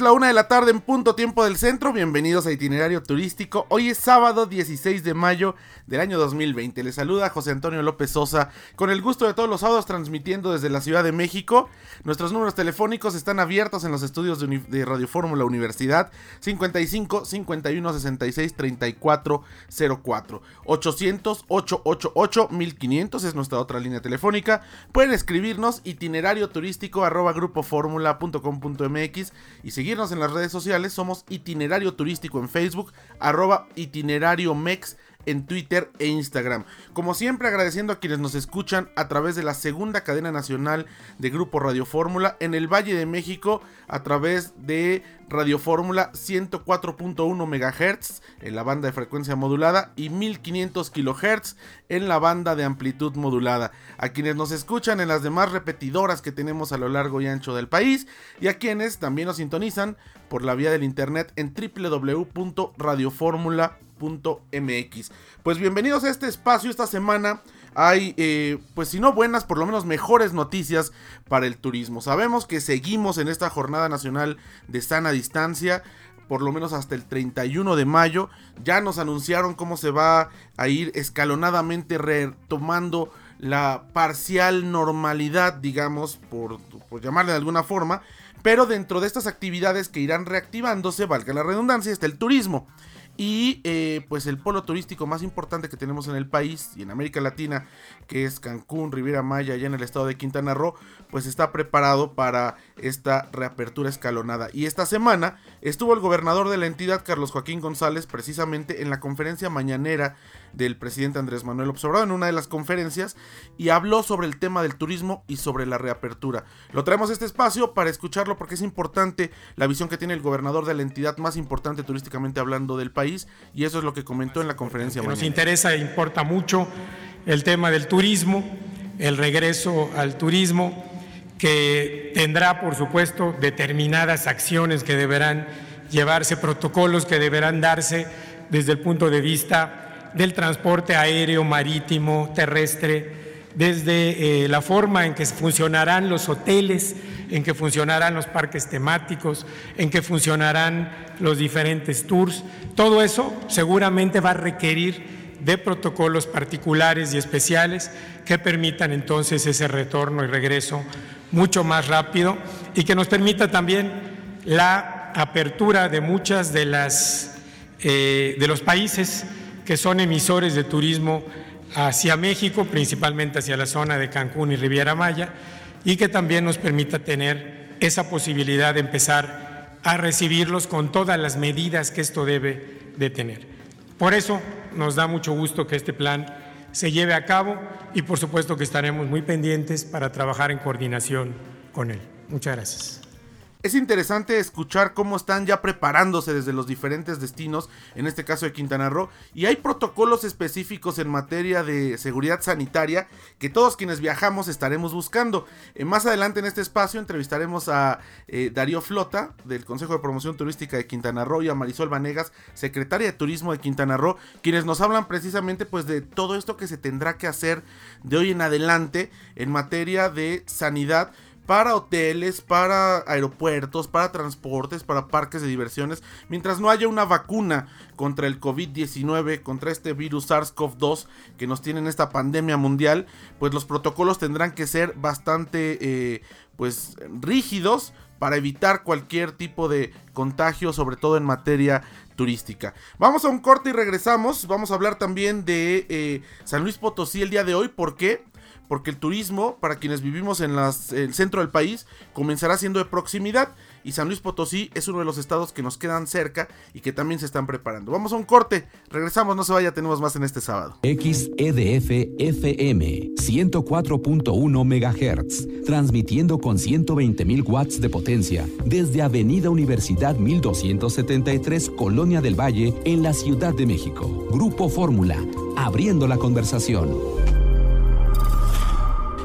La una de la tarde en punto tiempo del centro. Bienvenidos a Itinerario Turístico. Hoy es sábado 16 de mayo del año 2020. Les saluda José Antonio López Sosa con el gusto de todos los sábados transmitiendo desde la Ciudad de México. Nuestros números telefónicos están abiertos en los estudios de, Radio Fórmula Universidad 55 51 66 34 04 800 888 1500 es nuestra otra línea telefónica. Pueden escribirnos itinerario turístico arroba grupoformula.com.mx y seguir en las redes sociales, somos Itinerario Turístico en Facebook, arroba itinerario mex en Twitter e Instagram. Como siempre agradeciendo a quienes nos escuchan a través de la segunda cadena nacional de Grupo Radio Fórmula en el Valle de México a través de Radio Fórmula 104.1 MHz en la banda de frecuencia modulada y 1500 kHz en la banda de amplitud modulada. A quienes nos escuchan en las demás repetidoras que tenemos a lo largo y ancho del país y a quienes también nos sintonizan por la vía del internet en Pues bienvenidos a este espacio esta semana hay, eh, pues si no buenas, por lo menos mejores noticias para el turismo. Sabemos que seguimos en esta jornada nacional de sana distancia por lo menos hasta el 31 de mayo. Ya nos anunciaron cómo se va a ir escalonadamente retomando la parcial normalidad, digamos, por, por llamarle de alguna forma. Pero dentro de estas actividades que irán reactivándose, valga la redundancia, está el turismo. Y eh, pues el polo turístico más importante que tenemos en el país y en América Latina, que es Cancún, Riviera Maya, allá en el estado de Quintana Roo, pues está preparado para esta reapertura escalonada. Y esta semana estuvo el gobernador de la entidad, Carlos Joaquín González, precisamente en la conferencia mañanera del presidente Andrés Manuel Observador en una de las conferencias y habló sobre el tema del turismo y sobre la reapertura. Lo traemos a este espacio para escucharlo porque es importante la visión que tiene el gobernador de la entidad más importante turísticamente hablando del país y eso es lo que comentó en la conferencia. Nos interesa e importa mucho el tema del turismo, el regreso al turismo que tendrá por supuesto determinadas acciones que deberán llevarse, protocolos que deberán darse desde el punto de vista del transporte aéreo, marítimo, terrestre, desde eh, la forma en que funcionarán los hoteles, en que funcionarán los parques temáticos, en que funcionarán los diferentes tours. Todo eso seguramente va a requerir de protocolos particulares y especiales que permitan entonces ese retorno y regreso mucho más rápido y que nos permita también la apertura de muchas de las eh, de los países que son emisores de turismo hacia México, principalmente hacia la zona de Cancún y Riviera Maya, y que también nos permita tener esa posibilidad de empezar a recibirlos con todas las medidas que esto debe de tener. Por eso nos da mucho gusto que este plan se lleve a cabo y por supuesto que estaremos muy pendientes para trabajar en coordinación con él. Muchas gracias. Es interesante escuchar cómo están ya preparándose desde los diferentes destinos, en este caso de Quintana Roo, y hay protocolos específicos en materia de seguridad sanitaria que todos quienes viajamos estaremos buscando. Eh, más adelante en este espacio entrevistaremos a eh, Darío Flota del Consejo de Promoción Turística de Quintana Roo y a Marisol Vanegas, secretaria de Turismo de Quintana Roo, quienes nos hablan precisamente pues de todo esto que se tendrá que hacer de hoy en adelante en materia de sanidad para hoteles, para aeropuertos, para transportes, para parques de diversiones, mientras no haya una vacuna contra el COVID-19, contra este virus SARS-CoV-2 que nos tiene en esta pandemia mundial, pues los protocolos tendrán que ser bastante eh, pues rígidos para evitar cualquier tipo de contagio, sobre todo en materia turística. Vamos a un corte y regresamos. Vamos a hablar también de eh, San Luis Potosí el día de hoy. ¿Por qué? Porque el turismo, para quienes vivimos en el centro del país, comenzará siendo de proximidad y San Luis Potosí es uno de los estados que nos quedan cerca y que también se están preparando. Vamos a un corte, regresamos, no se vaya, tenemos más en este sábado. XEDF FM 104.1 MHz, transmitiendo con 120.000 watts de potencia desde Avenida Universidad 1273, Colonia del Valle, en la Ciudad de México. Grupo Fórmula, abriendo la conversación.